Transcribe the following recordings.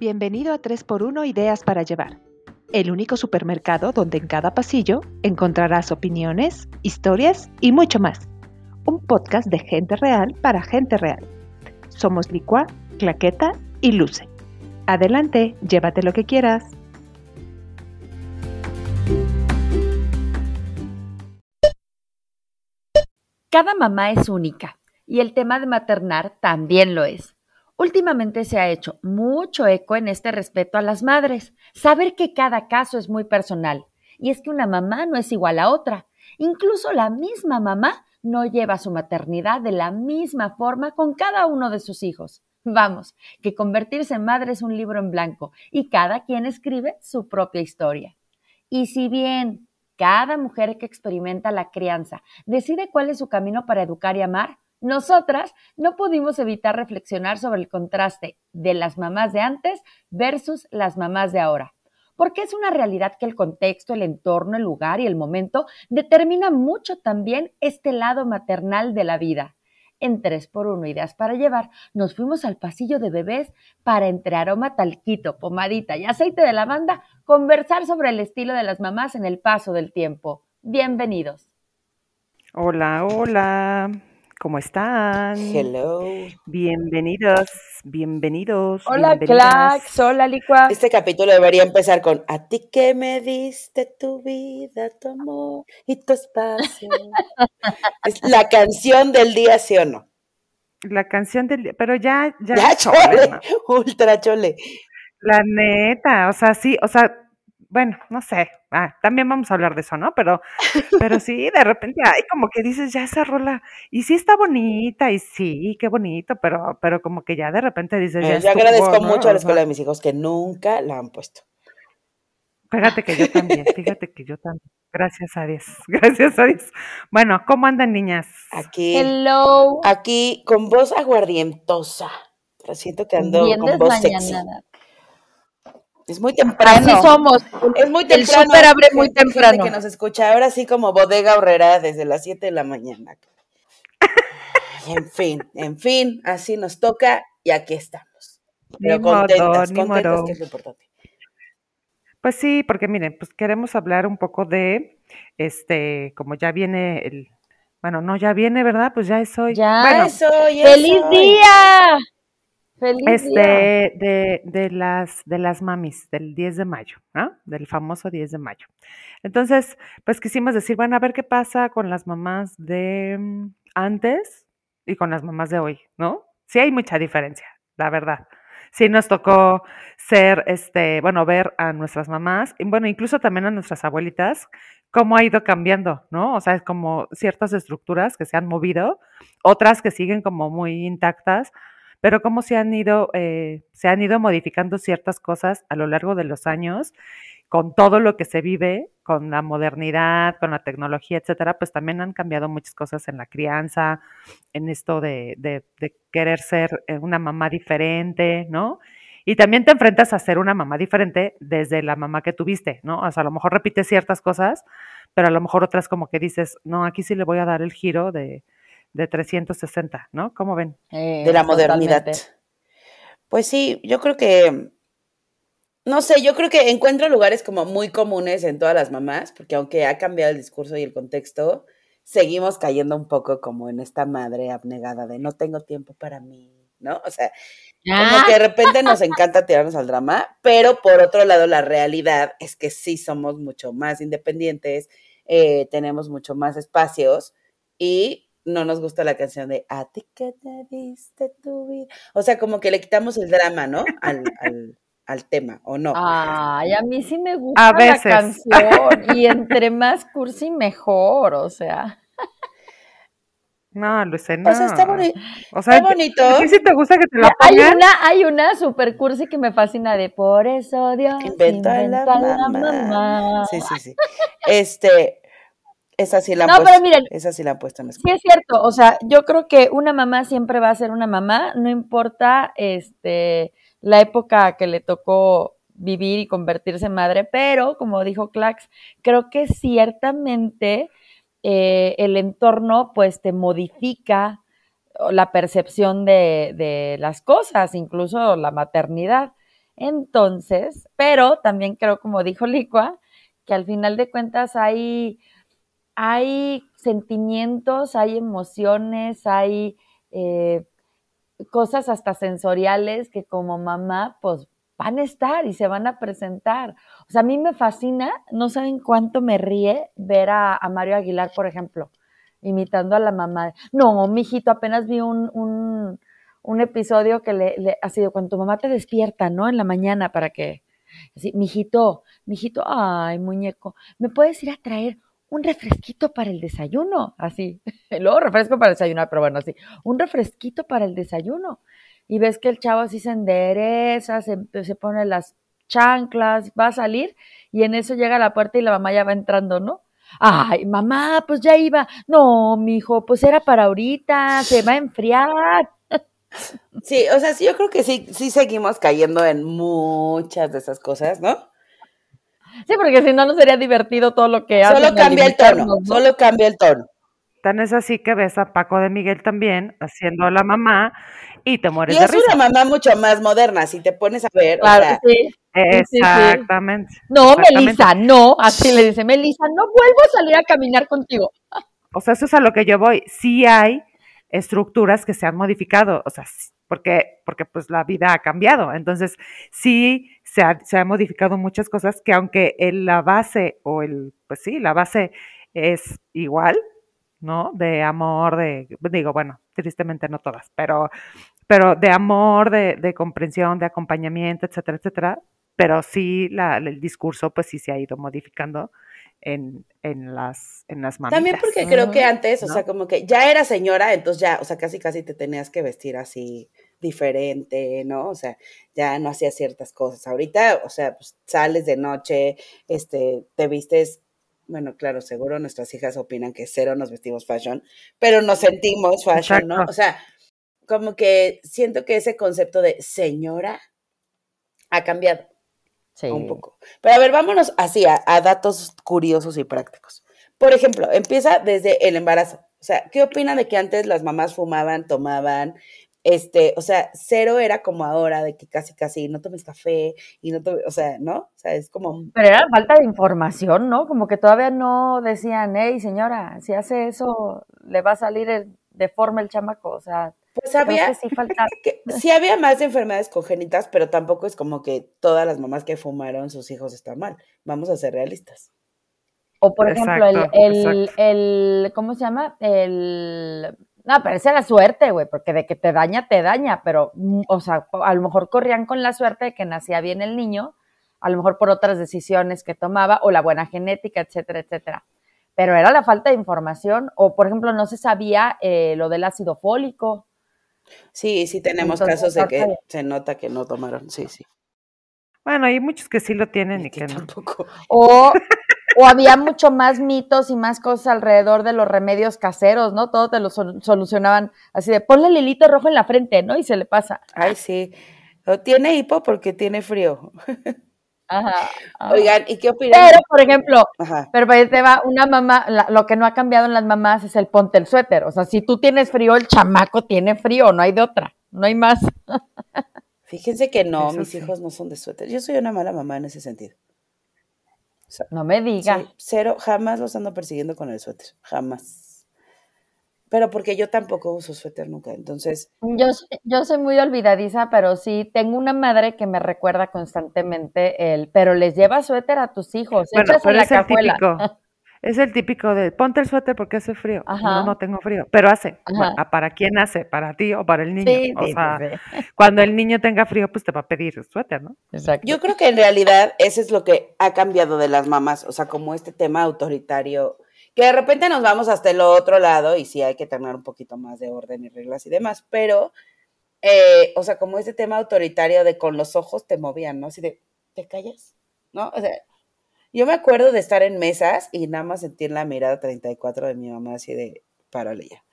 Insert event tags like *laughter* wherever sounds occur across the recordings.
Bienvenido a 3x1 Ideas para Llevar, el único supermercado donde en cada pasillo encontrarás opiniones, historias y mucho más. Un podcast de gente real para gente real. Somos Licua, Claqueta y Luce. Adelante, llévate lo que quieras. Cada mamá es única y el tema de maternar también lo es. Últimamente se ha hecho mucho eco en este respeto a las madres, saber que cada caso es muy personal y es que una mamá no es igual a otra. Incluso la misma mamá no lleva su maternidad de la misma forma con cada uno de sus hijos. Vamos, que convertirse en madre es un libro en blanco y cada quien escribe su propia historia. Y si bien cada mujer que experimenta la crianza decide cuál es su camino para educar y amar, nosotras no pudimos evitar reflexionar sobre el contraste de las mamás de antes versus las mamás de ahora. Porque es una realidad que el contexto, el entorno, el lugar y el momento determina mucho también este lado maternal de la vida. En 3x1 Ideas para Llevar, nos fuimos al pasillo de bebés para entre aroma talquito, pomadita y aceite de lavanda, conversar sobre el estilo de las mamás en el paso del tiempo. Bienvenidos. Hola, hola. ¿Cómo están? Hello. Bienvenidos, bienvenidos. Hola, Clax. Hola, Licua. Este capítulo debería empezar con A ti que me diste tu vida, tu amor y tu espacio. *laughs* es la canción del día, ¿sí o no? La canción del día, pero ya, ya. Ya, chole, ultra chole. La neta, o sea, sí, o sea, bueno, no sé, ah, también vamos a hablar de eso, ¿no? Pero, pero sí, de repente hay como que dices, ya esa rola, y sí está bonita, y sí, qué bonito, pero, pero como que ya de repente dices, ya eh, Yo agradezco mucho a la escuela de mis hijos que nunca la han puesto. Fíjate que yo también, fíjate que yo también. Gracias a Dios, *laughs* gracias a Dios. Bueno, ¿cómo andan niñas? Aquí. Hello. Aquí con voz aguardientosa. siento que ando con voz sexy. Es muy temprano. Así somos. Es muy temprano. El súper abre muy temprano. que nos escucha ahora sí como bodega horrera desde las 7 de la mañana. *laughs* en fin, en fin, así nos toca y aquí estamos. Pero contentas, contentas, que es lo importante. Pues sí, porque miren, pues queremos hablar un poco de, este, como ya viene el, bueno, no, ya viene, ¿verdad? Pues ya es hoy. Ya es hoy. ¡Feliz día! Este, De, de, las, de las mamis del 10 de mayo, ¿no? Del famoso 10 de mayo. Entonces, pues quisimos decir, bueno, a ver qué pasa con las mamás de mm, antes y con las mamás de hoy, ¿no? Sí hay mucha diferencia, la verdad. Sí nos tocó ser, este, bueno, ver a nuestras mamás, y bueno, incluso también a nuestras abuelitas, cómo ha ido cambiando, ¿no? O sea, es como ciertas estructuras que se han movido, otras que siguen como muy intactas, pero cómo se han ido, eh, se han ido modificando ciertas cosas a lo largo de los años, con todo lo que se vive, con la modernidad, con la tecnología, etcétera, pues también han cambiado muchas cosas en la crianza, en esto de, de, querer ser eh, una mamá diferente, ¿no? Y también te enfrentas a ser una mamá diferente desde la mamá que tuviste, ¿no? O sea, a lo mejor repites ciertas cosas, pero a lo mejor otras como que dices, no, aquí sí le voy a dar el giro de, de 360, ¿no? ¿Cómo ven? Eh, de la modernidad. Pues sí, yo creo que, no sé, yo creo que encuentro lugares como muy comunes en todas las mamás, porque aunque ha cambiado el discurso y el contexto, seguimos cayendo un poco como en esta madre abnegada de no tengo tiempo para mí, ¿no? O sea, como que de repente nos encanta tirarnos al drama, pero por otro lado la realidad es que sí somos mucho más independientes, eh, tenemos mucho más espacios y no nos gusta la canción de A ti que te diste tu vida. O sea, como que le quitamos el drama, ¿no? Al, al, al tema, ¿o no? Ay, a mí sí me gusta la canción. *laughs* Y entre más cursi, mejor, o sea. No, Luce, no. O sea, está, bonito. o sea, está bonito. Sí, sí te gusta que te la pongan? Hay una, hay una super cursi que me fascina de Por eso Dios inventó, la, la mamá. Sí, sí, sí. Este, esa sí la no, pero miren, esa sí la han puesto en Sí es cierto, o sea, yo creo que una mamá siempre va a ser una mamá, no importa este la época que le tocó vivir y convertirse en madre, pero como dijo Clax, creo que ciertamente eh, el entorno pues te modifica la percepción de, de las cosas, incluso la maternidad. Entonces, pero también creo, como dijo Licua, que al final de cuentas hay, hay sentimientos, hay emociones, hay eh, cosas hasta sensoriales que como mamá, pues van a estar y se van a presentar. O sea, a mí me fascina, no saben cuánto me ríe ver a, Mario Aguilar, por ejemplo, imitando a la mamá. No, mijito, apenas vi un, un, un episodio que le, le, ha sido cuando tu mamá te despierta, ¿no? En la mañana para que, así, mijito, mijito, ay, muñeco, ¿me puedes ir a traer un refresquito para el desayuno? Así, *laughs* luego refresco para desayunar, pero bueno, así, un refresquito para el desayuno y ves que el chavo así se endereza, se, se pone las chanclas, va a salir y en eso llega a la puerta y la mamá ya va entrando, ¿no? Ay, mamá, pues ya iba. No, mijo, pues era para ahorita, se va a enfriar. Sí, o sea, sí, yo creo que sí, sí seguimos cayendo en muchas de esas cosas, ¿no? Sí, porque si no, no sería divertido todo lo que Solo cambia el tono, solo cambia el tono. Tan es así que ves a Paco de Miguel también haciendo la mamá y te mueres de risa. Y es una mamá mucho más moderna, si te pones a ver. Claro, sí. Exactamente. No, Melissa, no, así le dice, Melissa, no vuelvo a salir a caminar contigo. O sea, eso es a lo que yo voy. Sí hay estructuras que se han modificado, o sea, porque, porque pues la vida ha cambiado. Entonces, sí se ha, se ha modificado muchas cosas que aunque la base o el, pues sí, la base es igual, ¿no? De amor, de, digo, bueno, tristemente no todas, pero, pero de amor, de, de comprensión, de acompañamiento, etcétera, etcétera. Pero sí la, el discurso, pues sí se ha ido modificando en, en las, en las mamitas. También porque creo que antes, o sea, como que ya era señora, entonces ya, o sea, casi casi te tenías que vestir así diferente, ¿no? O sea, ya no hacías ciertas cosas. Ahorita, o sea, pues sales de noche, este, te vistes bueno, claro, seguro nuestras hijas opinan que cero nos vestimos fashion, pero nos sentimos fashion, ¿no? O sea, como que siento que ese concepto de señora ha cambiado un poco. Pero a ver, vámonos así a, a datos curiosos y prácticos. Por ejemplo, empieza desde el embarazo. O sea, ¿qué opina de que antes las mamás fumaban, tomaban, este, o sea, cero era como ahora, de que casi, casi no tomes café y no tomes, o sea, ¿no? O sea, es como... Pero era falta de información, ¿no? Como que todavía no decían, hey, señora, si hace eso, le va a salir de forma el chamaco, o sea... Pues había, sí, falta... *laughs* sí había más enfermedades congénitas, pero tampoco es como que todas las mamás que fumaron sus hijos están mal. Vamos a ser realistas. O por ejemplo, el, el, el, ¿cómo se llama? El no, pero esa era suerte, güey, porque de que te daña, te daña, pero, mm, o sea, a lo mejor corrían con la suerte de que nacía bien el niño, a lo mejor por otras decisiones que tomaba, o la buena genética, etcétera, etcétera. Pero era la falta de información, o por ejemplo, no se sabía eh, lo del ácido fólico. Sí, sí tenemos casos de que se nota que no tomaron, sí, sí. Bueno, hay muchos que sí lo tienen y, que, no. Tampoco. O o había mucho más mitos y más cosas alrededor de los remedios caseros, ¿no? Todo te lo solucionaban así de ponle el hilito rojo en la frente, ¿no? Y se le pasa. Ay, sí. O tiene hipo porque tiene frío. Ajá, *laughs* Oigan, ¿y qué opinan? Pero, por ejemplo, pero ahí te va una mamá, lo que no ha cambiado en las mamás es el ponte el suéter. O sea, si tú tienes frío, el chamaco tiene frío, no hay de otra, no hay más. *laughs* Fíjense que no, mis hijos no son de suéter. Yo soy una mala mamá en ese sentido no me diga. cero, jamás los ando persiguiendo con el suéter, jamás. Pero porque yo tampoco uso suéter nunca, entonces. Yo, yo soy muy olvidadiza, pero sí tengo una madre que me recuerda constantemente el, pero les lleva suéter a tus hijos. Bueno, pero es el típico. *laughs* Es el típico de ponte el suéter porque hace frío. No, no tengo frío, pero hace. ¿Para quién hace? ¿Para ti o para el niño? o sea, *laughs* cuando el niño tenga frío, pues te va a pedir el suéter, ¿no? Exacto. Yo creo que en realidad ese es lo que ha cambiado de las mamás, o sea, como este tema autoritario, que de repente nos vamos hasta el otro lado y sí hay que tener un poquito más de orden y reglas y demás, pero, eh, o sea, como este tema autoritario de con los ojos te movían, ¿no? Así de, ¿te callas? ¿No? O sea, yo me acuerdo de estar en mesas y nada más sentir la mirada 34 de mi mamá así de, párale ya,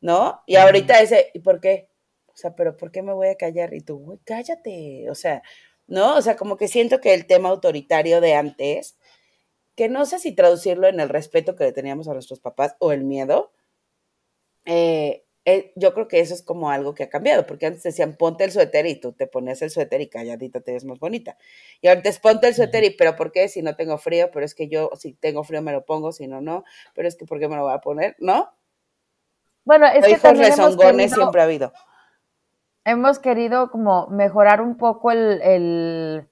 ¿no? Y ahorita ese, ¿y por qué? O sea, pero ¿por qué me voy a callar? Y tú, güey, cállate, o sea, ¿no? O sea, como que siento que el tema autoritario de antes, que no sé si traducirlo en el respeto que le teníamos a nuestros papás o el miedo, eh, eh, yo creo que eso es como algo que ha cambiado, porque antes decían ponte el suéter y tú te ponías el suéter y calladita te ves más bonita. Y ahorita es ponte el suéter y, pero ¿por qué? Si no tengo frío, pero es que yo si tengo frío me lo pongo, si no, no, pero es que ¿por qué me lo voy a poner? ¿No? Bueno, es que también hemos querido, siempre ha habido. Hemos querido como mejorar un poco el, el,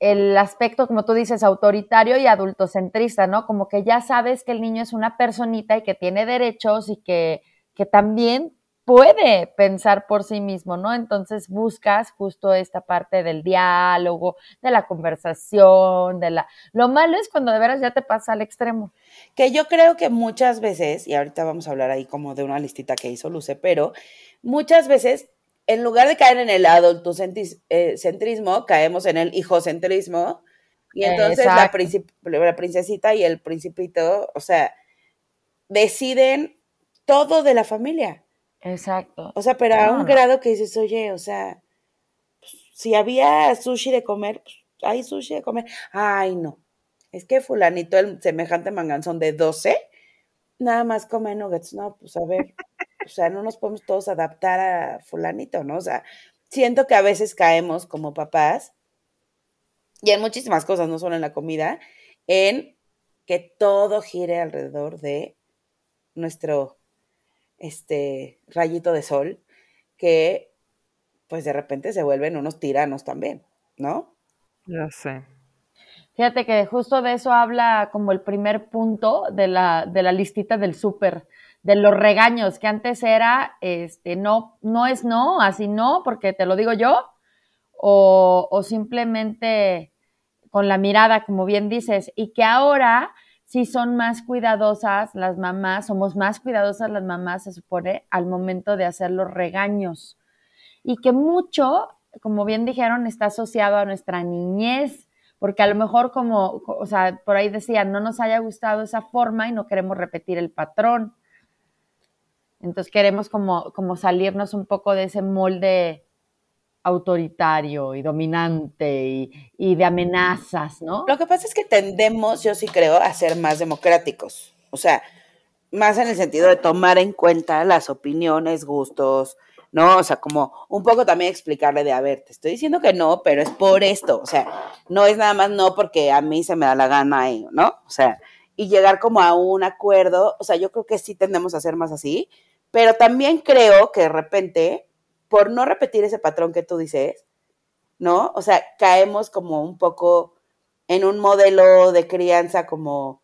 el aspecto, como tú dices, autoritario y adultocentrista, ¿no? Como que ya sabes que el niño es una personita y que tiene derechos y que que también puede pensar por sí mismo, ¿no? Entonces buscas justo esta parte del diálogo, de la conversación, de la... Lo malo es cuando de veras ya te pasa al extremo. Que yo creo que muchas veces, y ahorita vamos a hablar ahí como de una listita que hizo Luce, pero muchas veces, en lugar de caer en el adultocentrismo, eh, caemos en el hijocentrismo, y entonces la, la princesita y el principito, o sea, deciden todo de la familia. Exacto. O sea, pero a un grado que dices, oye, o sea, pues, si había sushi de comer, pues hay sushi de comer. Ay, no. Es que fulanito, el semejante manganzón de 12, nada más come nuggets. No, pues a ver, o sea, no nos podemos todos adaptar a fulanito, ¿no? O sea, siento que a veces caemos como papás, y en muchísimas cosas, no solo en la comida, en que todo gire alrededor de nuestro este rayito de sol que pues de repente se vuelven unos tiranos también, ¿no? Ya sé. Fíjate que justo de eso habla como el primer punto de la, de la listita del súper, de los regaños, que antes era, este, no, no es no, así no, porque te lo digo yo, o, o simplemente con la mirada, como bien dices, y que ahora si son más cuidadosas las mamás, somos más cuidadosas las mamás, se supone, al momento de hacer los regaños. Y que mucho, como bien dijeron, está asociado a nuestra niñez, porque a lo mejor como, o sea, por ahí decían, no nos haya gustado esa forma y no queremos repetir el patrón. Entonces queremos como, como salirnos un poco de ese molde autoritario y dominante y, de amenazas, ¿no? Lo que pasa es que tendemos, yo sí creo, a ser más democráticos. O sea, más en el sentido de tomar en cuenta las opiniones, gustos, ¿no? O sea, como un poco también explicarle de, a ver, te estoy diciendo que no, pero es por esto. O sea, no es nada más no porque a mí se me da la gana, ¿no? O sea, y llegar como a un acuerdo. O sea, yo creo que sí tendemos a ser más así, pero también creo que de repente por no repetir ese patrón que tú dices, ¿no? O sea, caemos como un poco en un modelo de crianza como,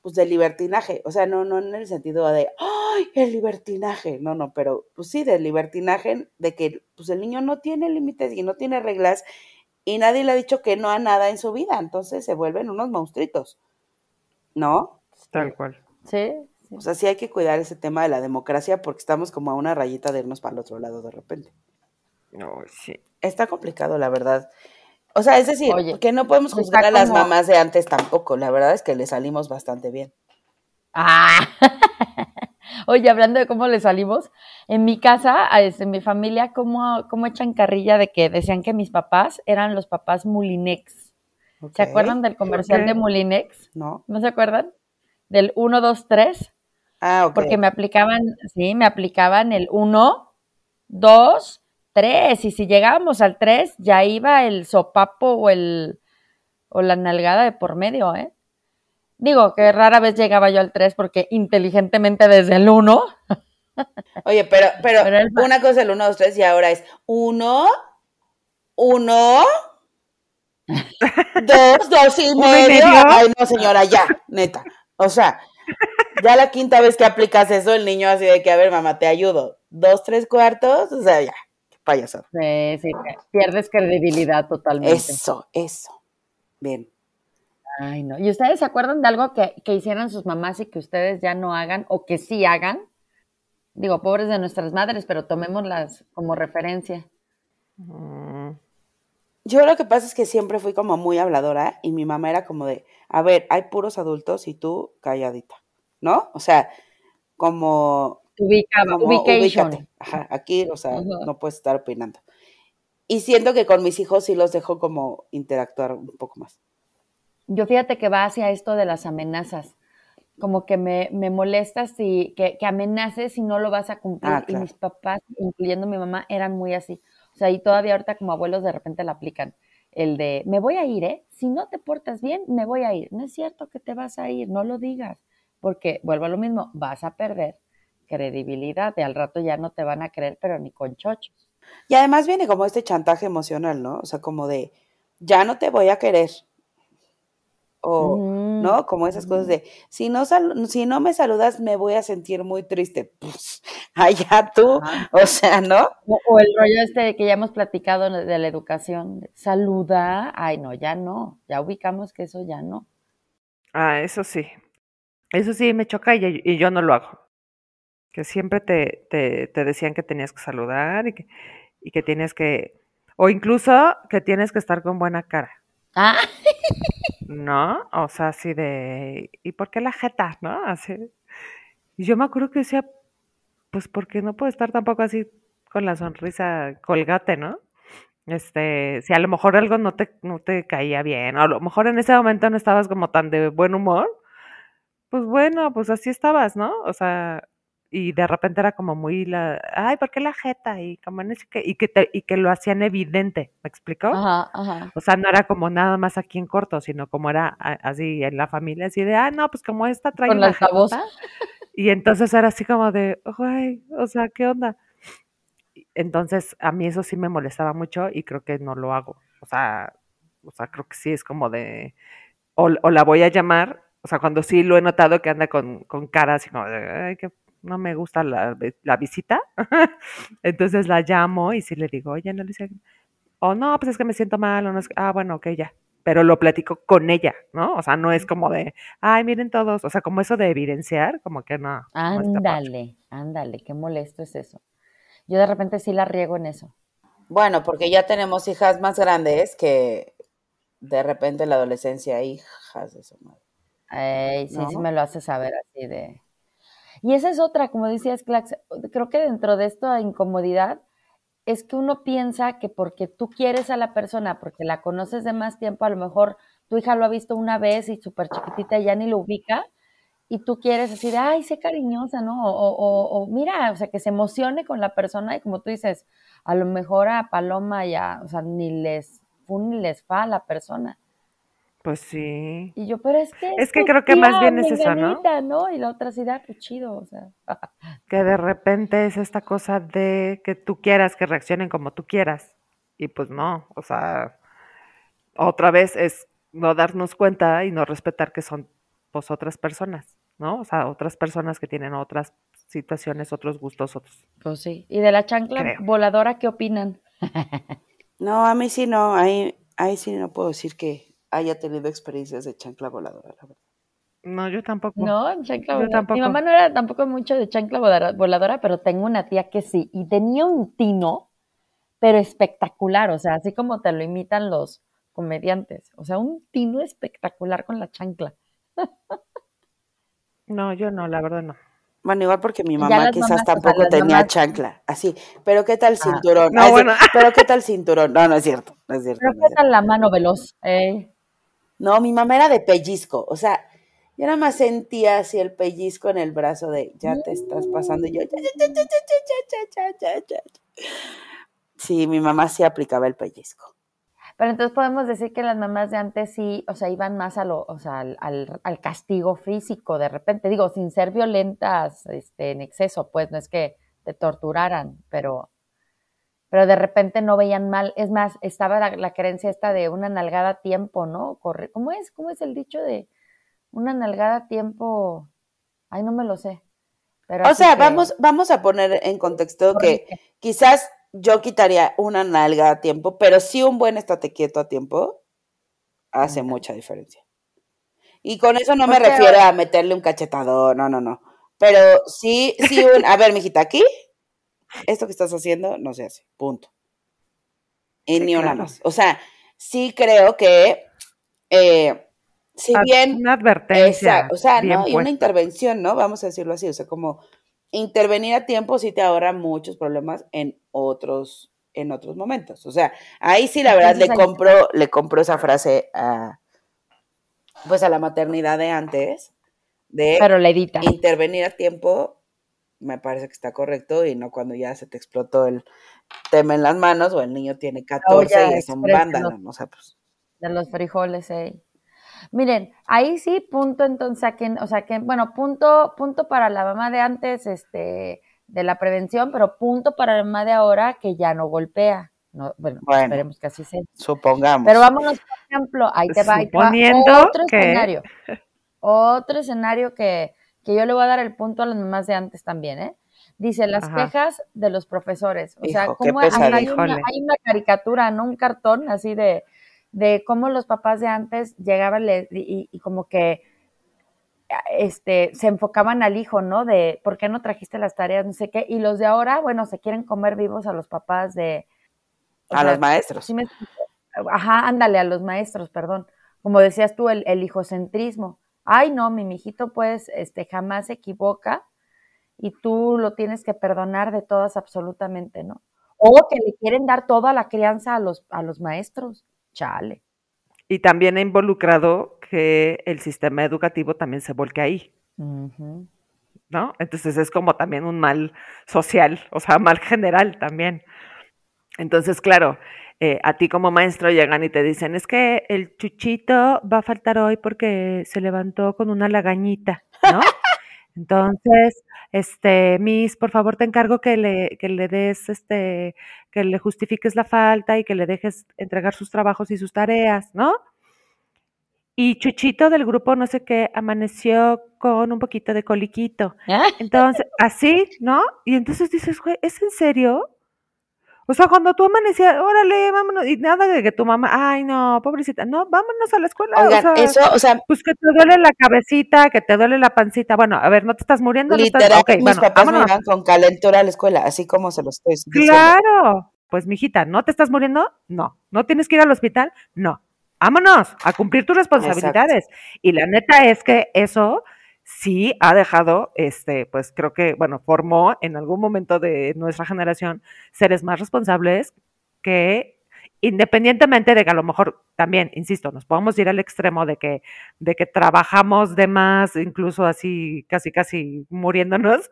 pues, de libertinaje. O sea, no, no en el sentido de, ¡ay, el libertinaje! No, no, pero, pues sí, del libertinaje, de que, pues, el niño no tiene límites y no tiene reglas y nadie le ha dicho que no a nada en su vida. Entonces se vuelven unos monstruitos, ¿no? Tal cual. Sí, o sea, sí hay que cuidar ese tema de la democracia porque estamos como a una rayita de irnos para el otro lado de repente. No, sí. Está complicado, la verdad. O sea, es decir, que no podemos juzgar a las mamás de antes tampoco. La verdad es que le salimos bastante bien. Ah. *laughs* Oye, hablando de cómo le salimos, en mi casa, este, en mi familia, ¿cómo, ¿cómo, echan carrilla de que decían que mis papás eran los papás Mulinex? ¿Se acuerdan del comercial de Mulinex? No. ¿No se acuerdan? Del 1, 2, 3. Ah. Porque me aplicaban, sí, me aplicaban el 1, 2, 3. Y si llegábamos al 3, ya iba el sopapo o el o la nalgada de por medio, ¿eh? Digo que rara vez llegaba yo al 3 porque inteligentemente desde el 1. *laughs* Oye, pero, pero, una cosa es el 1, 2, 3 y ahora es 1, 1, 2, 2 y medio. Ay, no, señora, ya, neta. O sea, ya la quinta vez que aplicas eso, el niño así de que, a ver, mamá, te ayudo. Dos, tres cuartos, o sea, ya, qué payaso. Sí, sí, pierdes credibilidad totalmente. Eso, eso. Bien. Ay, no. ¿Y ustedes se acuerdan de algo que, que hicieran sus mamás y que ustedes ya no hagan o que sí hagan? Digo, pobres de nuestras madres, pero tomémoslas como referencia. Mm. Yo lo que pasa es que siempre fui como muy habladora y mi mamá era como de, a ver, hay puros adultos y tú calladita, ¿no? O sea, como... Ubicaba, ubícate. Ajá, aquí, o sea, no puedes estar opinando. Y siento que con mis hijos sí los dejo como interactuar un poco más. Yo fíjate que va hacia esto de las amenazas. como que me, me molestas y que, que, amenaces si no lo vas a cumplir. Ah, Y mis papás, incluyendo mi mamá, eran muy así. O sea, y todavía ahorita como abuelos de repente la aplican. El de, me voy a ir, ¿eh? Si no te portas bien, me voy a ir. No es cierto que te vas a ir, no lo digas. Porque, vuelvo a lo mismo, vas a perder credibilidad y al rato ya no te van a creer, pero ni con chochos. Y además viene como este chantaje emocional, ¿no? O sea, como de, ya no te voy a querer. O, Mm, ¿no? Como esas cosas de, si no, sal- si no me saludas, me voy a sentir muy triste. Pues, *laughs* allá tú, Ajá. o sea, ¿no? O, o el rollo este que ya hemos platicado de la educación, de saluda, ay no, ya no, ya ubicamos que eso ya no. Ah, eso sí. Eso sí me choca y, y yo no lo hago. Que siempre te, te, te decían que tenías que saludar y que, y que tienes que, o incluso que tienes que estar con buena cara, Ah, ¿no? O sea, así de, ¿y por qué la jeta, no? Así. Y yo me acuerdo que decía, pues porque no puedo estar tampoco así con la sonrisa colgate, ¿no? Este, si a lo mejor algo no te, no te caía bien, o a lo mejor en ese momento no estabas como tan de buen humor, pues bueno, pues así estabas, ¿no? O sea, y de repente era como muy la, ay, ¿por qué la jeta? Y como no sé qué, y que te, y que lo hacían evidente, ¿me explicó? ajá, ajá. O sea, no era como nada más aquí en corto, sino como era así en la familia, así de, ah, no, pues como esta trae Con la altavoz. Y entonces era así como de, güey, o sea, ¿qué onda? Entonces, a mí eso sí me molestaba mucho y creo que no lo hago. O sea, o sea, creo que sí es como de, o, o la voy a llamar, o sea, cuando sí lo he notado que anda con, con cara así como de, ay, que no me gusta la, la visita, *laughs* entonces la llamo y sí le digo, oye, no le hice, o no, pues es que me siento mal, o no es, que- ah, bueno, ok, ya, pero lo platico con ella, ¿no? O sea, no es como de, ay, miren todos, o sea, como eso de evidenciar, como que no. Ándale, ándale, qué molesto es eso. Yo de repente sí la riego en eso. Bueno, porque ya tenemos hijas más grandes que de repente en la adolescencia, hijas de su madre. Ay, sí, sí me lo hace saber así de... Y esa es otra, como decías, Clax, creo que dentro de esta incomodidad es que uno piensa que porque tú quieres a la persona, porque la conoces de más tiempo, a lo mejor tu hija lo ha visto una vez y súper chiquitita y ya ni lo ubica, y tú quieres decir, ay, sé cariñosa, ¿no? O, o, o- mira, o sea, que se emocione con la persona y como tú dices, a lo mejor a Paloma ya, o sea, ni les fu ni les fa a la persona. Pues sí. Y yo, pero es que Es que creo que más bien es eso, ¿no? Y la otra sí da, pues chido, o sea. *laughs* Que de repente es esta cosa de que tú quieras que reaccionen como tú quieras. Y pues no, o sea, otra vez es no darnos cuenta y no respetar que son pues otras personas, ¿no? O sea, otras personas que tienen otras situaciones, otros gustos, otros. Pues sí. ¿Y de la chancla Creo. voladora qué opinan? *laughs* No, a mí sí no, ahí, ahí sí no puedo decir que haya tenido experiencias de chancla voladora, la verdad. No, yo tampoco. No, chancla Yo voladora. tampoco. Mi mamá no era tampoco mucho de chancla voladora- voladora, pero tengo una tía que sí. Y tenía un tino, pero espectacular, o sea, así como te lo imitan los comediantes. O sea, un tino espectacular con la chancla. *laughs* No, yo no, la verdad no. Bueno, igual porque mi mamá quizás mamás, o sea, tampoco tenía mamás- chancla, así. Pero ¿qué tal cinturón? No, Ah, bueno. Pero ¿qué tal cinturón? No, no es cierto, no es cierto. Pero no qué tal la mano veloz. Eh, no, mi mamá era de pellizco, o sea, yo nada más sentía así el pellizco en el brazo de, ya te estás pasando, y yo, Sí, mi mamá sí aplicaba el pellizco. Pero entonces podemos decir que las mamás de antes sí, o sea, iban más a lo, o sea, al, al, al, castigo físico de repente, digo, sin ser violentas este, en exceso, pues no es que te torturaran, pero pero de repente no veían mal. Es más, estaba la, la creencia esta de una nalgada a tiempo, ¿no? Corre, ¿Cómo es? ¿Cómo es el dicho de una nalgada a tiempo? Ay, no me lo sé. Pero O sea, que- vamos, vamos a poner en contexto que quizás yo quitaría una nalga a tiempo, pero sí un buen estate quieto a tiempo hace mucha diferencia. Y con eso no me refiero a meterle un cachetador, no, no, no. Pero sí, sí, un, a ver, mijita, aquí, esto que estás haciendo no se hace, punto. Y Sí, ni una claro. más. O sea, sí creo que, eh, si bien Una advertencia. Exacto, o sea, ¿no? Y una intervención, ¿no? Vamos a decirlo así, o sea, como intervenir a tiempo sí te ahorra muchos problemas en otros, en otros momentos. O sea, ahí sí la verdad le ahí- compro, le compro esa frase a, pues a la maternidad de antes, de Pero la edita. intervenir a tiempo, me parece que está correcto y no cuando ya se te explotó el tema en las manos o el niño tiene 14 y es un vándalo, o sea, pues. De los frijoles, eh. Miren, ahí sí, punto entonces, o sea que, bueno, punto, punto para la mamá de antes, este, de la prevención, pero punto para la mamá de ahora que ya no golpea. No, bueno, esperemos que así sea. Supongamos. Pero vámonos, por ejemplo, ahí te va, ahí te va otro escenario. *laughs* Otro escenario que, que yo le voy a dar el punto a las mamás de antes también, ¿eh? Dice, las quejas de los profesores. O sea, como hay, hay, una, hay, una, caricatura, ¿no? Un cartón así de, de cómo los papás de antes llegaban y, y, como que este, se enfocaban al hijo, ¿no? De por qué no trajiste las tareas, no sé qué. Y los de ahora, bueno, se quieren comer vivos a los papás de... A los maestros. ajá, ándale, a los maestros, perdón. Como decías tú, el, el hijocentrismo. Ay, no, mi mijito, pues, este, jamás se equivoca y tú lo tienes que perdonar de todas absolutamente, ¿no? O que le quieren dar toda la crianza a los, a los maestros. Chale. Y también ha involucrado que el sistema educativo también se volque ahí. ¿No? Entonces es como también un mal social, o sea, mal general también. Entonces, claro, eh, a ti como maestro llegan y te dicen, es que el chuchito va a faltar hoy porque se levantó con una lagañita, ¿no? *laughs* Entonces, este, Miss, por favor te encargo que le, que le des, este, que le justifiques la falta y que le dejes entregar sus trabajos y sus tareas, ¿no? Y Chuchito del grupo no sé qué amaneció con un poquito de coliquito. *laughs* Entonces, así, ¿no? Y entonces dices, güey, ¿es en serio? O sea, cuando tú amanecías, órale, vámonos, y nada de que tu mamá, ay, no, pobrecita, no, vámonos a la escuela. o sea, eso, o sea. Pues que te duele la cabecita, que te duele la pancita. Bueno, a ver, no te estás muriendo. Literal, no mis papás me van con calentura a la escuela, así como se los estoy diciendo. Claro, pues mijita, ¿no te estás muriendo? No. ¿No tienes que ir al hospital? No. Vámonos a cumplir tus responsabilidades. Y la neta es que eso sí ha dejado, este, pues creo que, bueno, formó en algún momento de nuestra generación seres más responsables que independientemente de que a lo mejor también, insisto, nos podemos ir al extremo de que, de que trabajamos de más, incluso así casi casi muriéndonos,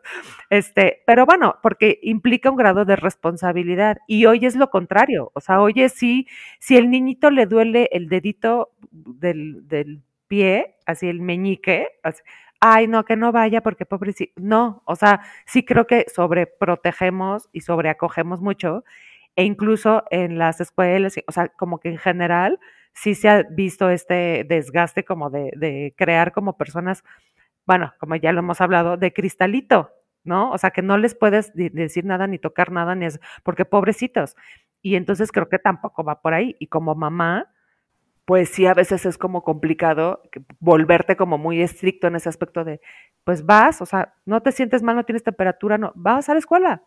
este, pero bueno, porque implica un grado de responsabilidad y hoy es lo contrario, o sea, hoy es sí, si el niñito le duele el dedito del, del pie, así el meñique, así, ay, no, que no vaya porque pobrecito. No, o sea, sí creo que sobreprotegemos y sobreacogemos mucho e incluso en las escuelas, o sea, como que en general sí se ha visto este desgaste como de, de crear como personas, bueno, como ya lo hemos hablado, de cristalito, ¿no? O sea, que no les puedes decir nada ni tocar nada, ni es, porque pobrecitos. Y entonces creo que tampoco va por ahí. Y como mamá, pues sí, a veces es como complicado volverte como muy estricto en ese aspecto de, pues vas, o sea, no te sientes mal, no tienes temperatura, no, vas a la escuela.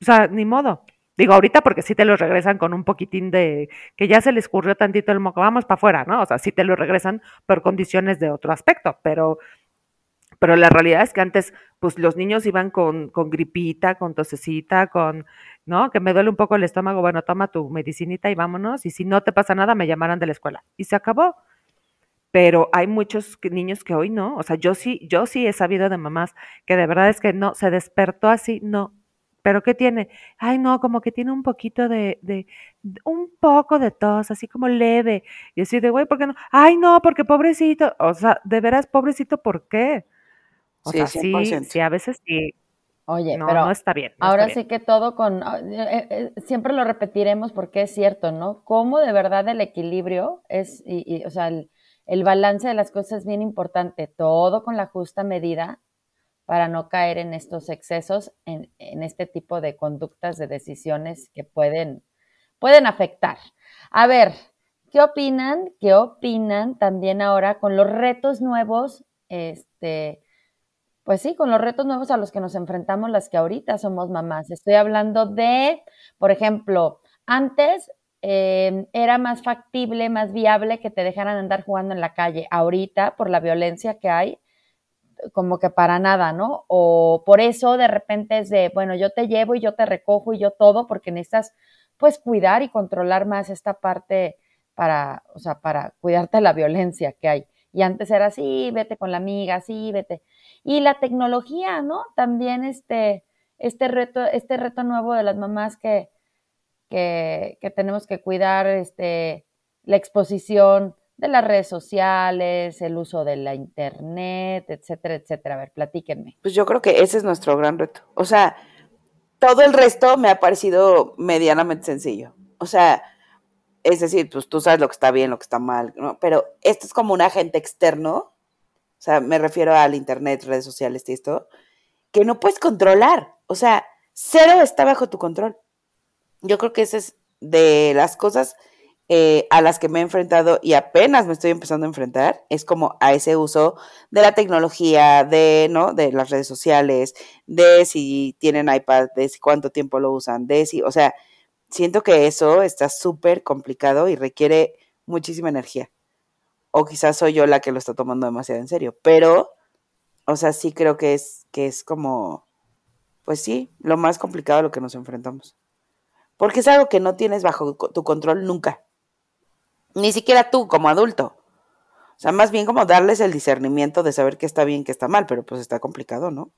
O sea, ni modo. Digo, ahorita porque sí te lo regresan con un poquitín de que ya se les escurrió tantito el moco, vamos para afuera, ¿no? O sea, sí te lo regresan por condiciones de otro aspecto, pero pero la realidad es que antes, pues los niños iban con, con gripita, con tosecita, con, ¿no? Que me duele un poco el estómago, bueno, toma tu medicinita y vámonos, y si no te pasa nada, me llamarán de la escuela. Y se acabó. Pero hay muchos niños que hoy no, o sea, yo sí, yo sí he sabido de mamás que de verdad es que no, se despertó así, no, pero ¿qué tiene? Ay, no, como que tiene un poquito de, de, un poco de tos, así como leve. Y así de, güey, ¿por qué no? Ay, no, porque pobrecito. O sea, de veras, pobrecito, ¿por qué? O sea, sí, sí, a veces sí. Oye, pero no está bien. ahora sí que todo con, ah, eh, eh, siempre lo repetiremos porque es cierto, ¿no? Cómo de verdad el equilibrio es, y, o sea, el, el, balance de las cosas es bien importante, todo con la justa medida para no caer en estos excesos, en, en este tipo de conductas, de decisiones que pueden, pueden afectar. A ver, ¿qué opinan? ¿Qué opinan también ahora con los retos nuevos? Este, pues sí, con los retos nuevos a los que nos enfrentamos las que ahorita somos mamás. Estoy hablando de, por ejemplo, antes em, era más factible, más viable que te dejaran andar jugando en la calle. Ahorita, por la violencia que hay, como que para nada, ¿no? O por eso de repente es de, bueno, yo te llevo y yo te recojo y yo todo, porque necesitas, pues, cuidar y controlar más esta parte para, o sea, para cuidarte de la violencia que hay. Y antes era así, vete con la amiga, sí, vete. Y la tecnología, ¿no? También este, este reto, este reto nuevo de las mamás que, que, tenemos que cuidar, este, la exposición de las redes sociales, el uso de la internet, etcétera, etcétera. A ver, platíquenme. Pues yo creo que ese es nuestro gran reto. O sea, todo el resto me ha parecido medianamente sencillo. O sea, es decir, pues tú sabes lo que está bien, lo que está mal, ¿no? Pero esto es como un agente externo, o sea, me refiero al internet, redes sociales y esto, que no puedes controlar. O sea, cero está bajo tu control. Yo creo que esa es de las cosas eh, a las que me he enfrentado y apenas me estoy empezando a enfrentar, es como a ese uso de la tecnología, de, ¿no? De las redes sociales, de si tienen iPad, de si cuánto tiempo lo usan, de si, o sea, siento que eso está súper complicado y requiere muchísima energía. O quizás soy yo la que lo está tomando demasiado en serio, pero, o sea, sí creo que es, que es como, pues sí, lo más complicado a lo que nos enfrentamos. Porque es algo que no tienes bajo tu control nunca. Ni siquiera tú como adulto. O sea, más bien como darles el discernimiento de saber qué está bien, qué está mal, pero pues está complicado, ¿no?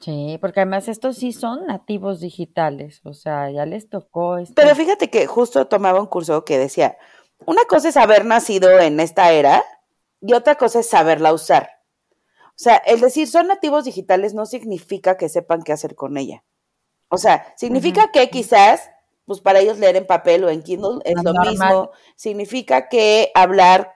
Sí, porque además estos sí son nativos digitales, o sea, ya les tocó. Este... Pero fíjate que justo tomaba un curso que decía, una cosa es haber nacido en esta era y otra cosa es saberla usar. O sea, el decir son nativos digitales no significa que sepan qué hacer con ella. O sea, significa que quizás pues para ellos leer en papel o en Kindle es lo mismo. Significa que hablar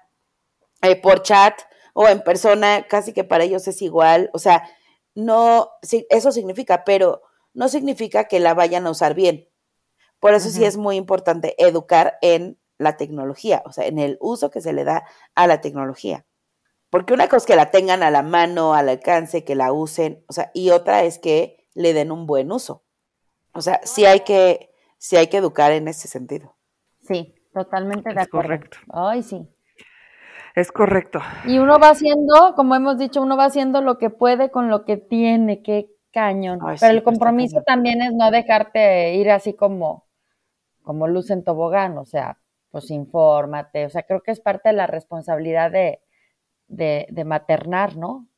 eh, por chat o en persona casi que para ellos es igual. O sea, no, sí, eso significa, pero no significa que la vayan a usar bien. Por eso sí es muy importante educar en la tecnología, o sea, en el uso que se le da a la tecnología. Porque una cosa es que la tengan a la mano, al alcance, que la usen, o sea, y otra es que le den un buen uso. O sea, sí hay que, sí hay que educar en ese sentido. Sí, totalmente de acuerdo. Correcto. Ay, sí. Es correcto. Y uno va haciendo, como hemos dicho, uno va haciendo lo que puede con lo que tiene, qué cañón. Pero el compromiso también es no dejarte ir así como, como luz en tobogán, o sea, pues infórmate, o sea, creo que es parte de la responsabilidad de, de, de maternar, ¿no?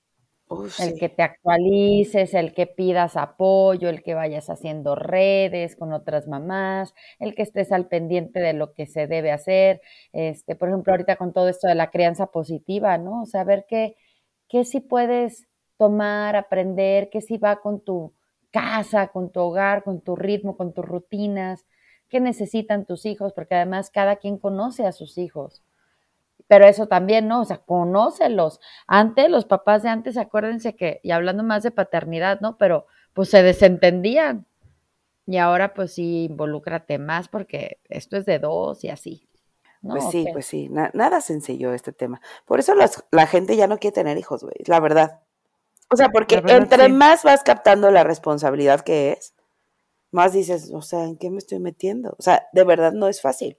el que te actualices, el que pidas apoyo, el que vayas haciendo redes con otras mamás, el que estés al pendiente de lo que se debe hacer. Este, por ejemplo, ahorita con todo esto de la crianza positiva, ¿no? O sea, ver qué, qué sí puedes tomar, aprender, qué sí va con tu casa, con tu hogar, con tu ritmo, con tus rutinas, qué necesitan tus hijos, porque además cada quien conoce a sus hijos pero eso también, ¿no? O sea, conócelos. Antes, los papás de antes, acuérdense que, y hablando más de paternidad, ¿no? Pero pues se desentendían. Y ahora pues sí, involúcrate más porque esto es de dos y así. Pues sí, pues sí, nada sencillo este tema. Por eso la gente ya no quiere tener hijos, güey, la verdad. O sea, porque entre más vas captando la responsabilidad que es, más dices, o sea, ¿en qué me estoy metiendo? O sea, de verdad no es fácil.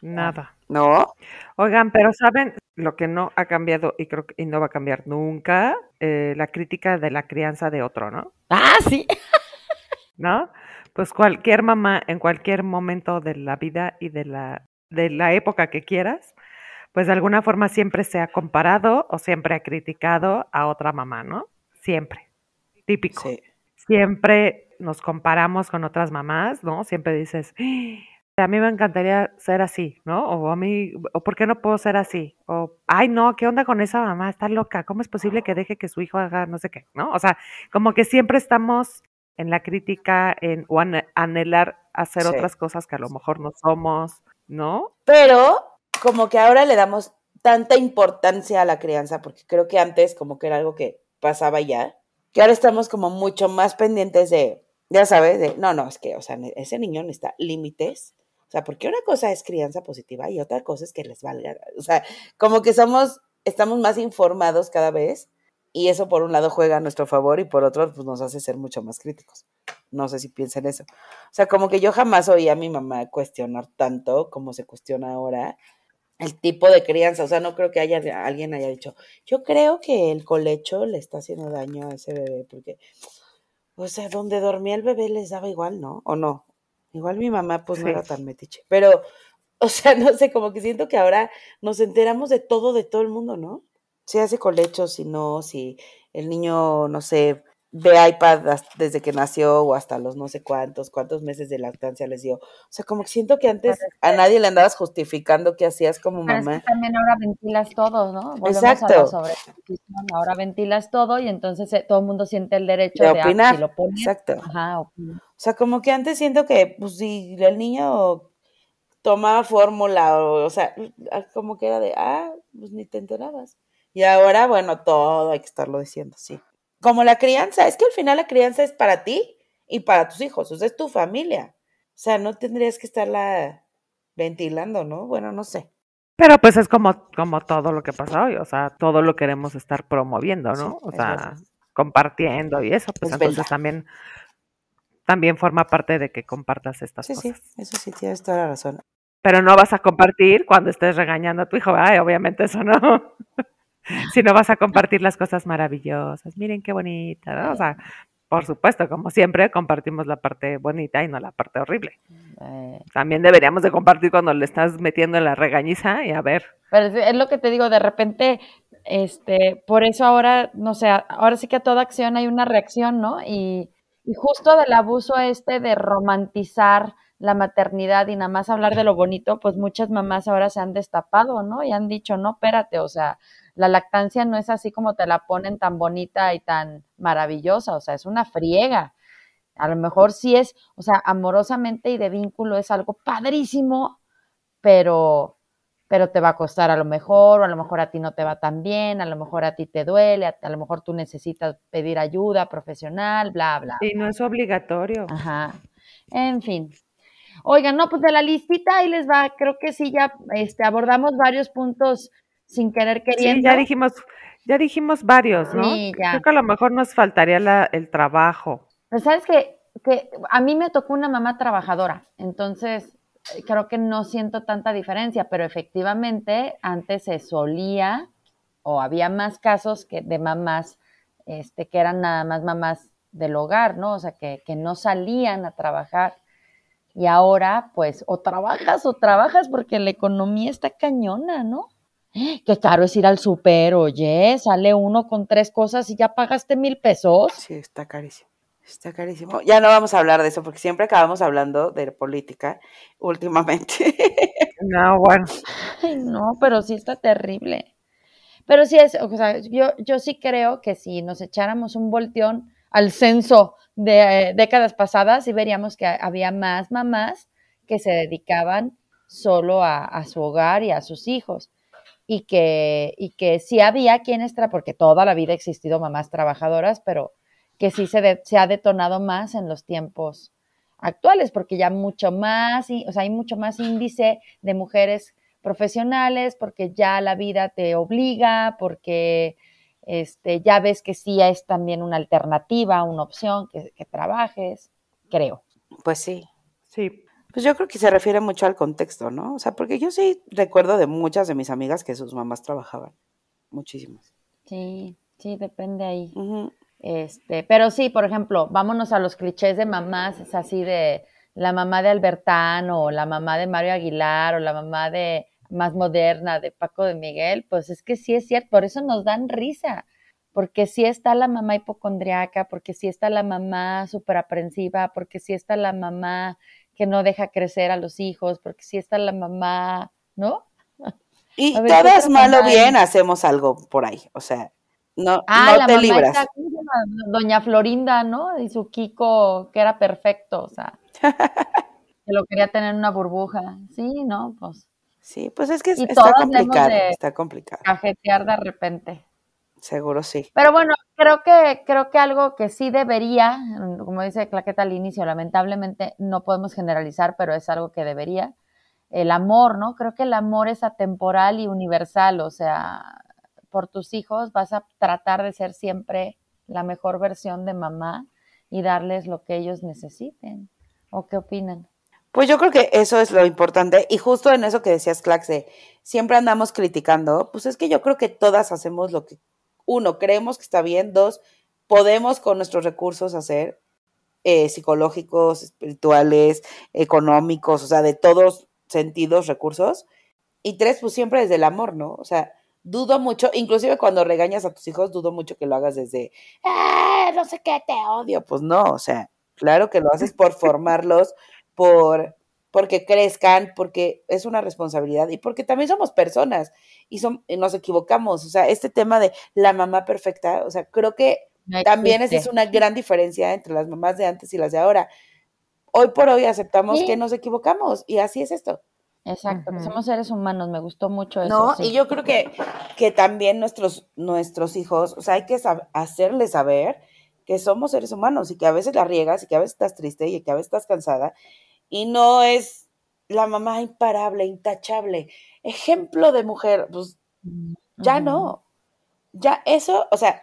Nada. ¿No? Oigan, pero ¿saben lo que no ha cambiado y creo que no va a cambiar nunca? Eh, la crítica de la crianza de otro, ¿no? Ah, sí. *laughs* ¿No? Pues cualquier mamá en cualquier momento de la vida y de la, de la época que quieras, pues de alguna forma siempre se ha comparado o siempre ha criticado a otra mamá, ¿no? Siempre. Típico. Sí. Siempre nos comparamos con otras mamás, ¿no? Siempre dices, a mí me encantaría ser así, ¿no? O a mí, o ¿por qué no puedo ser así? O, ay, no, ¿qué onda con esa mamá? Está loca. ¿Cómo es posible que deje que su hijo haga no sé qué, ¿no? O sea, como que siempre estamos en la crítica en, o anhelar hacer otras cosas que a lo mejor no somos, ¿no? Pero como que ahora le damos tanta importancia a la crianza, porque creo que antes como que era algo que pasaba ya, que ahora estamos como mucho más pendientes de, ya sabes, de, no, no, es que, o sea, ese niño necesita límites o sea, porque una cosa es crianza positiva y otra cosa es que les valga. O sea, como que somos, estamos más informados cada vez y eso por un lado juega a nuestro favor y por otro pues nos hace ser mucho más críticos. No sé si piensen eso. O sea, como que yo jamás oí a mi mamá cuestionar tanto como se cuestiona ahora el tipo de crianza. O sea, no creo que haya alguien haya dicho, yo creo que el colecho le está haciendo daño a ese bebé porque, o sea, donde dormía el bebé les daba igual, ¿no? ¿O no? Igual mi mamá pues no era tan metiche, pero *laughs* O sea, no sé, como que siento que ahora nos enteramos de todo, de todo el mundo, ¿no? Si hace colechos, si no, si el niño, no sé, ve iPad desde que nació o hasta los no sé cuántos, cuántos meses de lactancia les dio. O sea, como que siento que antes a nadie le andabas justificando qué hacías como mamá. Es que también ahora ventilas todo, ¿no? Exacto. sobre ahora ventilas todo y entonces eh, todo el mundo siente el derecho de, ah, opinar. lo Exacto. Ajá, O sea, como que antes siento que, pues, si el niño tomaba fórmula o, o sea, ah, como que era de, ah, pues ni te enterabas. Y ahora, bueno, todo hay que estarlo diciendo, sí como la crianza, es que al final la crianza es para ti y para tus hijos, o sea, es tu familia. O sea, no tendrías que estarla ventilando, ¿no? Bueno, no sé. Pero pues es como, como todo lo que pasa hoy, o sea, todo lo queremos estar promoviendo, ¿no? o sea, compartiendo y eso, pues entonces también, también forma parte de que compartas estas cosas. Sí, sí, eso sí, tienes toda la razón. Pero no vas a compartir cuando estés regañando a tu hijo, ay, obviamente eso no. *laughs* *laughs* si no vas a compartir las cosas maravillosas, miren qué bonita, ¿no? O sea, por supuesto, como siempre, compartimos la parte bonita y no la parte horrible. Eh. También deberíamos de compartir cuando le estás metiendo en la regañiza y a ver. Pero es lo que te digo, de repente, este, por eso ahora, no sé, ahora sí que a toda acción hay una reacción, ¿no? Y, y justo del abuso este de romantizar la maternidad y nada más hablar de lo bonito, pues muchas mamás ahora se han destapado, ¿no? Y han dicho, no, espérate, o sea, la lactancia no es así como te la ponen tan bonita y tan maravillosa, o sea, es una friega. A lo mejor sí es, o sea, amorosamente y de vínculo es algo padrísimo, pero, pero te va a costar a lo mejor, o a lo mejor a ti no te va tan bien, a lo mejor a ti te duele, a, lo mejor tú necesitas pedir ayuda profesional, bla, bla. Y no es obligatorio. Ajá. En fin. Oigan, no, pues de la listita ahí les va, creo que sí ya este, abordamos varios puntos sin querer queriendo. Sí, ya dijimos, ya dijimos varios, ¿no? Sí, ya. Creo que a lo mejor nos faltaría la, el trabajo. Pero sabes que, que a mí me tocó una mamá trabajadora, entonces eh, creo que no siento tanta diferencia, pero efectivamente antes se solía o había más casos que de mamás este, que eran nada más mamás del hogar, ¿no? O sea, que, que no salían a trabajar. Y ahora, pues, o trabajas o trabajas porque la economía está cañona, ¿no? Qué caro es ir al super, oye, sale uno con tres cosas y ya pagaste mil pesos. Sí, está carísimo. Está carísimo. Ya no vamos a hablar de eso porque siempre acabamos hablando de política últimamente. *laughs* No, bueno. Ay, no, pero sí está terrible. Pero sí es, o sea, yo, yo sí creo que si nos echáramos un volteón al censo de décadas pasadas, y veríamos que había más mamás que se dedicaban solo a, a su hogar y a sus hijos. Y que, y que sí había quienes, porque toda la vida ha existido mamás trabajadoras, pero que sí se, se ha detonado más en los tiempos actuales, porque ya mucho más, o sea, hay mucho más índice de mujeres profesionales, porque ya la vida te obliga, porque este, ya ves que sí es también una alternativa, una opción que, que trabajes, creo. Pues sí. Sí, pues yo creo que se refiere mucho al contexto, ¿no? O sea, porque yo sí recuerdo de muchas de mis amigas que sus mamás trabajaban, muchísimas. Sí, sí, depende ahí. Este, pero sí, por ejemplo, vámonos a los clichés de mamás, es así de la mamá de Albertano, o la mamá de Mario Aguilar, o la mamá de más moderna de Paco de Miguel, pues es que sí es cierto, por eso nos dan risa, porque sí está la mamá hipocondriaca, porque sí está la mamá súper aprensiva, porque sí está la mamá que no deja crecer a los hijos, porque si está la mamá, ¿no? Y *laughs* todas mal o bien hacemos algo por ahí, o sea, no, ah, no te libras. Doña Florinda, ¿no? Y su Kiko, que era perfecto, o sea, *laughs* que lo quería tener en una burbuja. Sí, ¿no? Pues. Sí, pues es que está complicado, está complicado. Cajetear de repente. Seguro sí. Pero bueno, creo que, creo que algo que sí debería, como dice Claqueta al inicio, lamentablemente no podemos generalizar, pero es algo que debería. El amor, ¿no? Creo que el amor es atemporal y universal, o sea, por tus hijos vas a tratar de ser siempre la mejor versión de mamá y darles lo que ellos necesiten. ¿O qué opinan? Pues yo creo que eso es lo importante y justo en eso que decías, Claxe, siempre andamos criticando, pues es que yo creo que todas hacemos lo que uno, creemos que está bien, dos, podemos con nuestros recursos hacer eh, psicológicos, espirituales, económicos, o sea, de todos sentidos, recursos. Y tres, pues siempre desde el amor, ¿no? O sea, dudo mucho, inclusive cuando regañas a tus hijos, dudo mucho que lo hagas desde, ah, no sé qué, te odio. Pues no, o sea, claro que lo haces por *laughs* formarlos, por porque crezcan, porque es una responsabilidad y porque también somos personas y, son, nos equivocamos. O sea, este tema de la mamá perfecta, o sea, creo que también esa es una gran diferencia entre las mamás de antes y las de ahora. Hoy por hoy aceptamos que nos equivocamos y así es esto. Exacto, somos seres humanos, me gustó mucho eso. No, y yo creo que, que también nuestros, nuestros hijos, o sea, hay que hacerles saber que somos seres humanos y que a veces la riegas y que a veces estás triste y que a veces estás cansada y no es la mamá imparable, intachable, ejemplo de mujer, pues ya no. Ya eso, o sea,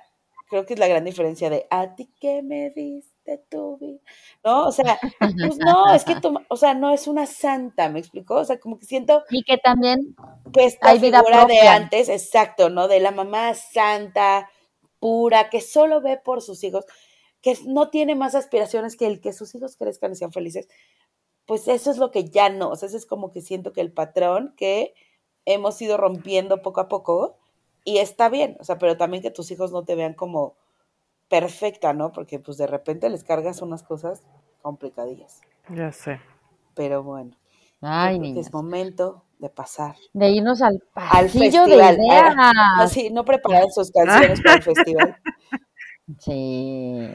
creo que es la gran diferencia de a ti que me diste tu vida. ¿No? O sea, pues no, es que *laughs* tu, o sea, no es una santa, ¿me explicó? O sea, como que siento y que también que esta hay figura de antes, exacto, ¿no? De la mamá santa, pura, que solo ve por sus hijos, que no tiene más aspiraciones que el que sus hijos crezcan y sean felices pues eso es lo que ya no, o sea, eso es como que siento que el patrón que hemos ido rompiendo poco a poco y está bien, o sea, pero también que tus hijos no te vean como perfecta, ¿no? Porque pues de repente les cargas unas cosas complicadillas. Ya sé. Pero bueno. Ay, es momento de pasar. De irnos al pasillo al festival. de ideas. *laughs* Así, no preparar sus canciones para el festival. Sí.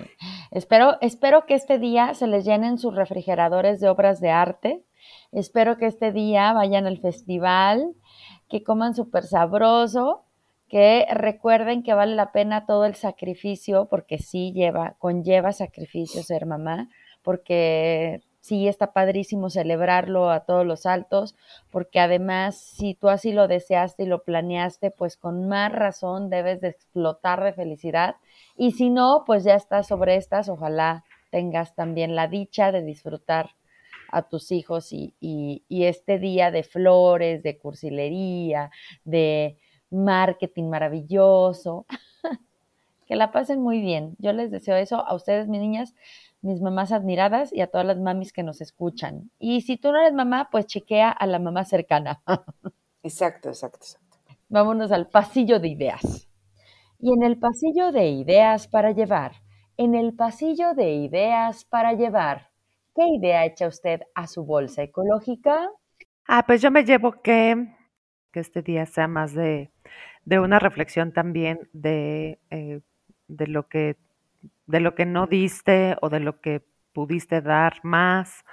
Espero, espero que este día se les llenen sus refrigeradores de obras de arte. Espero que este día vayan al festival, que coman súper sabroso, que recuerden que vale la pena todo el sacrificio, porque sí lleva, conlleva sacrificio ser mamá, porque sí está padrísimo celebrarlo a todos los altos, porque además si tú así lo deseaste y lo planeaste, pues con más razón debes de explotar de felicidad. Y si no, pues ya estás sobre estas, ojalá tengas también la dicha de disfrutar a tus hijos y, y, y este día de flores, de cursilería, de marketing maravilloso. *laughs* que la pasen muy bien. Yo les deseo eso a ustedes, mis niñas mis mamás admiradas y a todas las mamis que nos escuchan. Y si tú no eres mamá, pues chequea a la mamá cercana. *laughs* exacto, exacto, exacto. Vámonos al pasillo de ideas. Y en el pasillo de ideas para llevar, en el pasillo de ideas para llevar, ¿qué idea echa usted a su bolsa ecológica? Ah, pues yo me llevo que, que este día sea más de, de una reflexión también de, eh, de lo que de lo que no diste o de lo que pudiste dar más,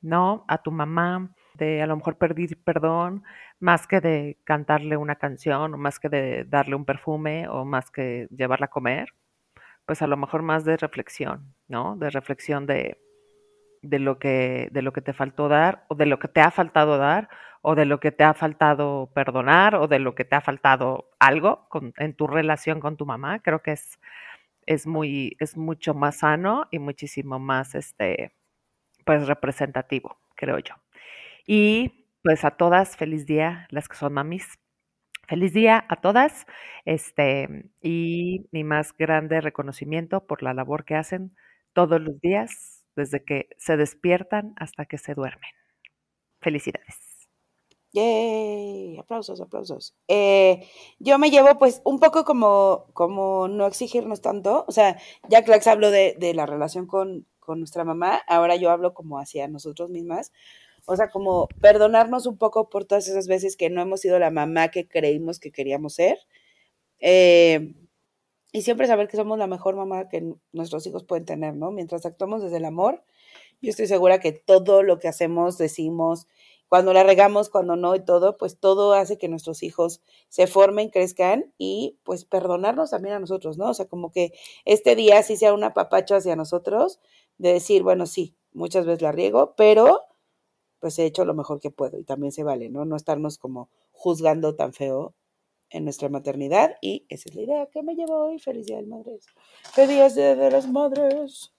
¿no? A tu mamá, de a lo mejor pedir perdón, más que de cantarle una canción, más que de darle un perfume, o más que llevarla a comer, pues a lo mejor más de reflexión, ¿no? De reflexión de, de lo que, de lo que te faltó dar, o de lo que te ha faltado dar, o de lo que te ha faltado perdonar, o de lo que te ha faltado algo en tu relación con tu mamá. Creo que es es muy, es mucho más sano y muchísimo más, este, pues representativo, creo yo. Y pues a todas, feliz día, las que son mamis. Feliz día a todas, este, y mi más grande reconocimiento por la labor que hacen todos los días, desde que se despiertan hasta que se duermen. Felicidades. Yay, aplausos, aplausos. Eh, yo me llevo pues un poco como, como no exigirnos tanto, o sea, ya Clax habló de, de la relación con, con, nuestra mamá, ahora yo hablo como hacia nosotros mismas, o sea, como perdonarnos un poco por todas esas veces que no hemos sido la mamá que creímos que queríamos ser, eh, y siempre saber que somos la mejor mamá que nuestros hijos pueden tener, ¿no? Mientras actuamos desde el amor, yo estoy segura que todo lo que hacemos, decimos, cuando la regamos, cuando no y todo, pues todo hace que nuestros hijos se formen, crezcan y pues perdonarnos también a nosotros, ¿no? O sea, como que este día sí sea un apapacho hacia nosotros, de decir, bueno, sí, muchas veces la riego, pero pues he hecho lo mejor que puedo y también se vale, ¿no? No estarnos como juzgando tan feo en nuestra maternidad y esa es la idea que me llevo hoy. Felicidades, madres. Feliz Día de las Madres.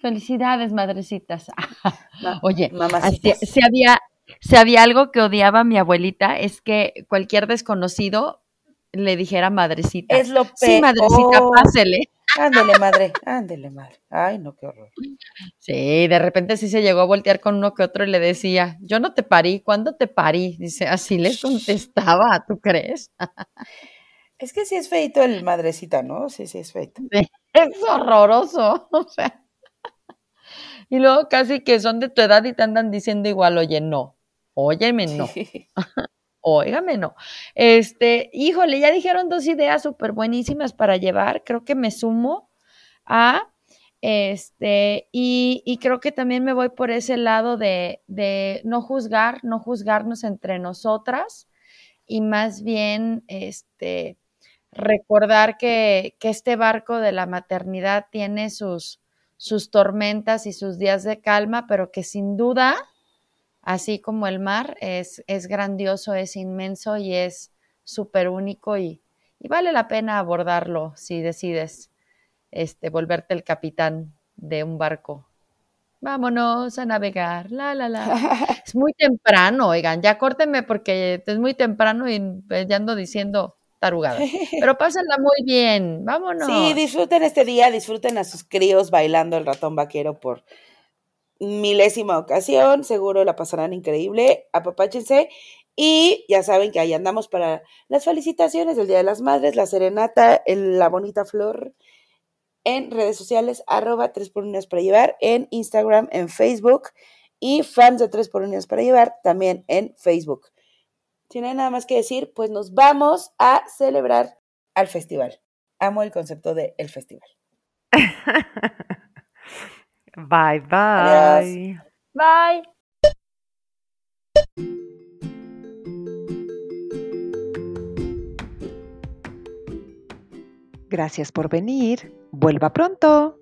Felicidades, madrecitas. *laughs* Oye, si había si había algo que odiaba mi abuelita es que cualquier desconocido le dijera madrecita. Es lo peor. Sí, madrecita, pásele. Ándele, madre, ándele, madre. Ay, no, qué horror. Sí, de repente sí se llegó a voltear con uno que otro y le decía, yo no te parí, ¿cuándo te parí? Dice, así le contestaba, ¿tú crees? *laughs* Es que sí es feito el madrecita, ¿no? Sí, sí es feito. es horroroso, *laughs* o sea. Y luego casi que son de tu edad y te andan diciendo igual, oye, no, óyeme, no. *laughs* Óigame, no. Este, híjole, ya dijeron dos ideas súper buenísimas para llevar. Creo que me sumo a este, y, y, creo que también me voy por ese lado de, de, no juzgar, no juzgarnos entre nosotras y más bien este, recordar que, que este barco de la maternidad tiene sus, sus tormentas y sus días de calma, pero que sin duda así como el mar, es, es grandioso, es inmenso y es súper único y, y, vale la pena abordarlo si decides este, volverte el capitán de un barco. Vámonos a navegar, la, la, la. *laughs* Es muy temprano, oigan, ya córtenme porque es muy temprano y ya ando diciendo tarugadas. Pero pásenla muy bien, *laughs* vámonos. Sí, disfruten este día, disfruten a sus críos bailando el ratón vaquero por milésima ocasión, seguro la pasarán increíble, apapáchense y ya saben que ahí andamos para las felicitaciones del Día de las Madres, la serenata, la bonita flor en redes sociales, arroba 3 por unidas para llevar, en Instagram, en Facebook y fans de 3 por unidas para llevar también en Facebook. Si no hay nada más que decir, pues nos vamos a celebrar al festival. Amo el concepto de el festival. *laughs* Bye, bye. Bye. Gracias por venir. Vuelva pronto.